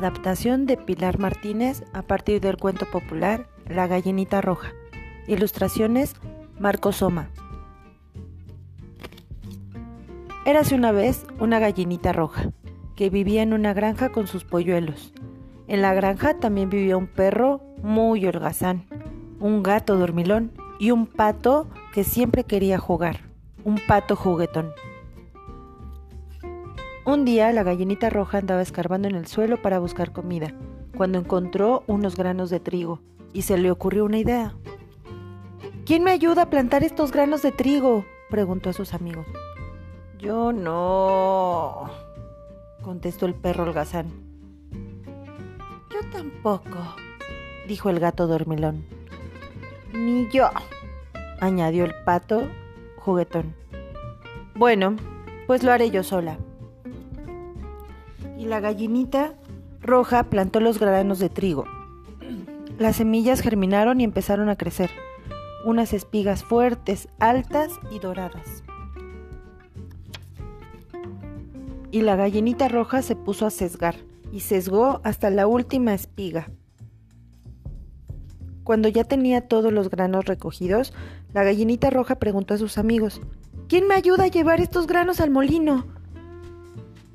Adaptación de Pilar Martínez a partir del cuento popular La gallinita roja. Ilustraciones Marco Soma. Érase una vez una gallinita roja que vivía en una granja con sus polluelos. En la granja también vivía un perro muy holgazán, un gato dormilón y un pato que siempre quería jugar, un pato juguetón. Un día la gallinita roja andaba escarbando en el suelo para buscar comida, cuando encontró unos granos de trigo y se le ocurrió una idea. ¿Quién me ayuda a plantar estos granos de trigo? preguntó a sus amigos. Yo no, contestó el perro holgazán. Yo tampoco, dijo el gato dormilón. Ni yo, añadió el pato juguetón. Bueno, pues lo haré yo sola y la gallinita roja plantó los granos de trigo. Las semillas germinaron y empezaron a crecer, unas espigas fuertes, altas y doradas. Y la gallinita roja se puso a sesgar y sesgó hasta la última espiga. Cuando ya tenía todos los granos recogidos, la gallinita roja preguntó a sus amigos, ¿Quién me ayuda a llevar estos granos al molino?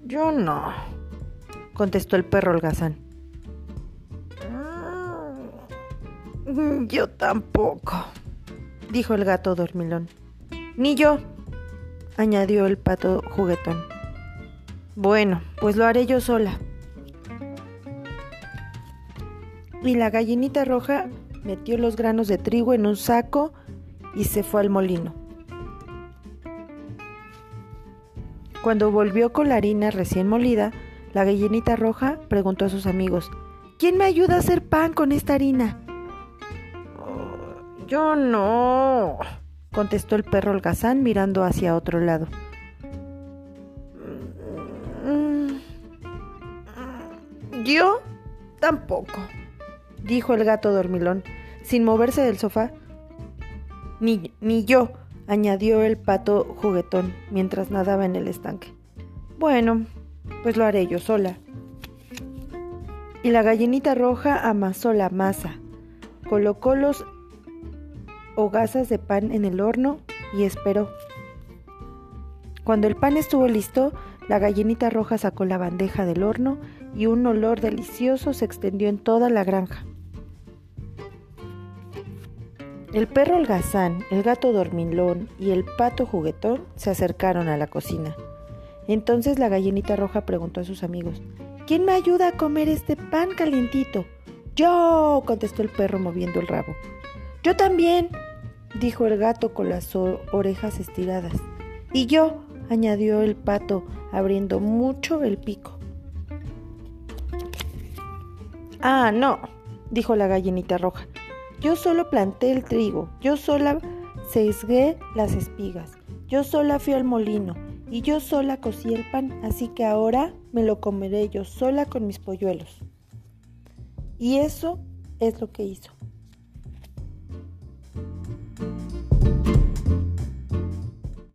Yo no, contestó el perro holgazán. Mm, yo tampoco, dijo el gato dormilón. Ni yo, añadió el pato juguetón. Bueno, pues lo haré yo sola. Y la gallinita roja metió los granos de trigo en un saco y se fue al molino. Cuando volvió con la harina recién molida, la gallinita roja preguntó a sus amigos, ¿quién me ayuda a hacer pan con esta harina? Oh, yo no, contestó el perro holgazán mirando hacia otro lado. Mm, yo tampoco, dijo el gato dormilón, sin moverse del sofá. Ni, ni yo, añadió el pato juguetón mientras nadaba en el estanque. Bueno, pues lo haré yo sola. Y la gallinita roja amasó la masa, colocó los hogazas de pan en el horno y esperó. Cuando el pan estuvo listo, la gallinita roja sacó la bandeja del horno y un olor delicioso se extendió en toda la granja. El perro holgazán, el gato dormilón y el pato juguetón se acercaron a la cocina. Entonces la gallinita roja preguntó a sus amigos, ¿quién me ayuda a comer este pan calientito? Yo, contestó el perro moviendo el rabo. Yo también, dijo el gato con las orejas estiradas. Y yo, añadió el pato, abriendo mucho el pico. Ah, no, dijo la gallinita roja. Yo solo planté el trigo, yo sola sesgué las espigas, yo sola fui al molino, y yo sola cocí el pan, así que ahora me lo comeré yo sola con mis polluelos. Y eso es lo que hizo.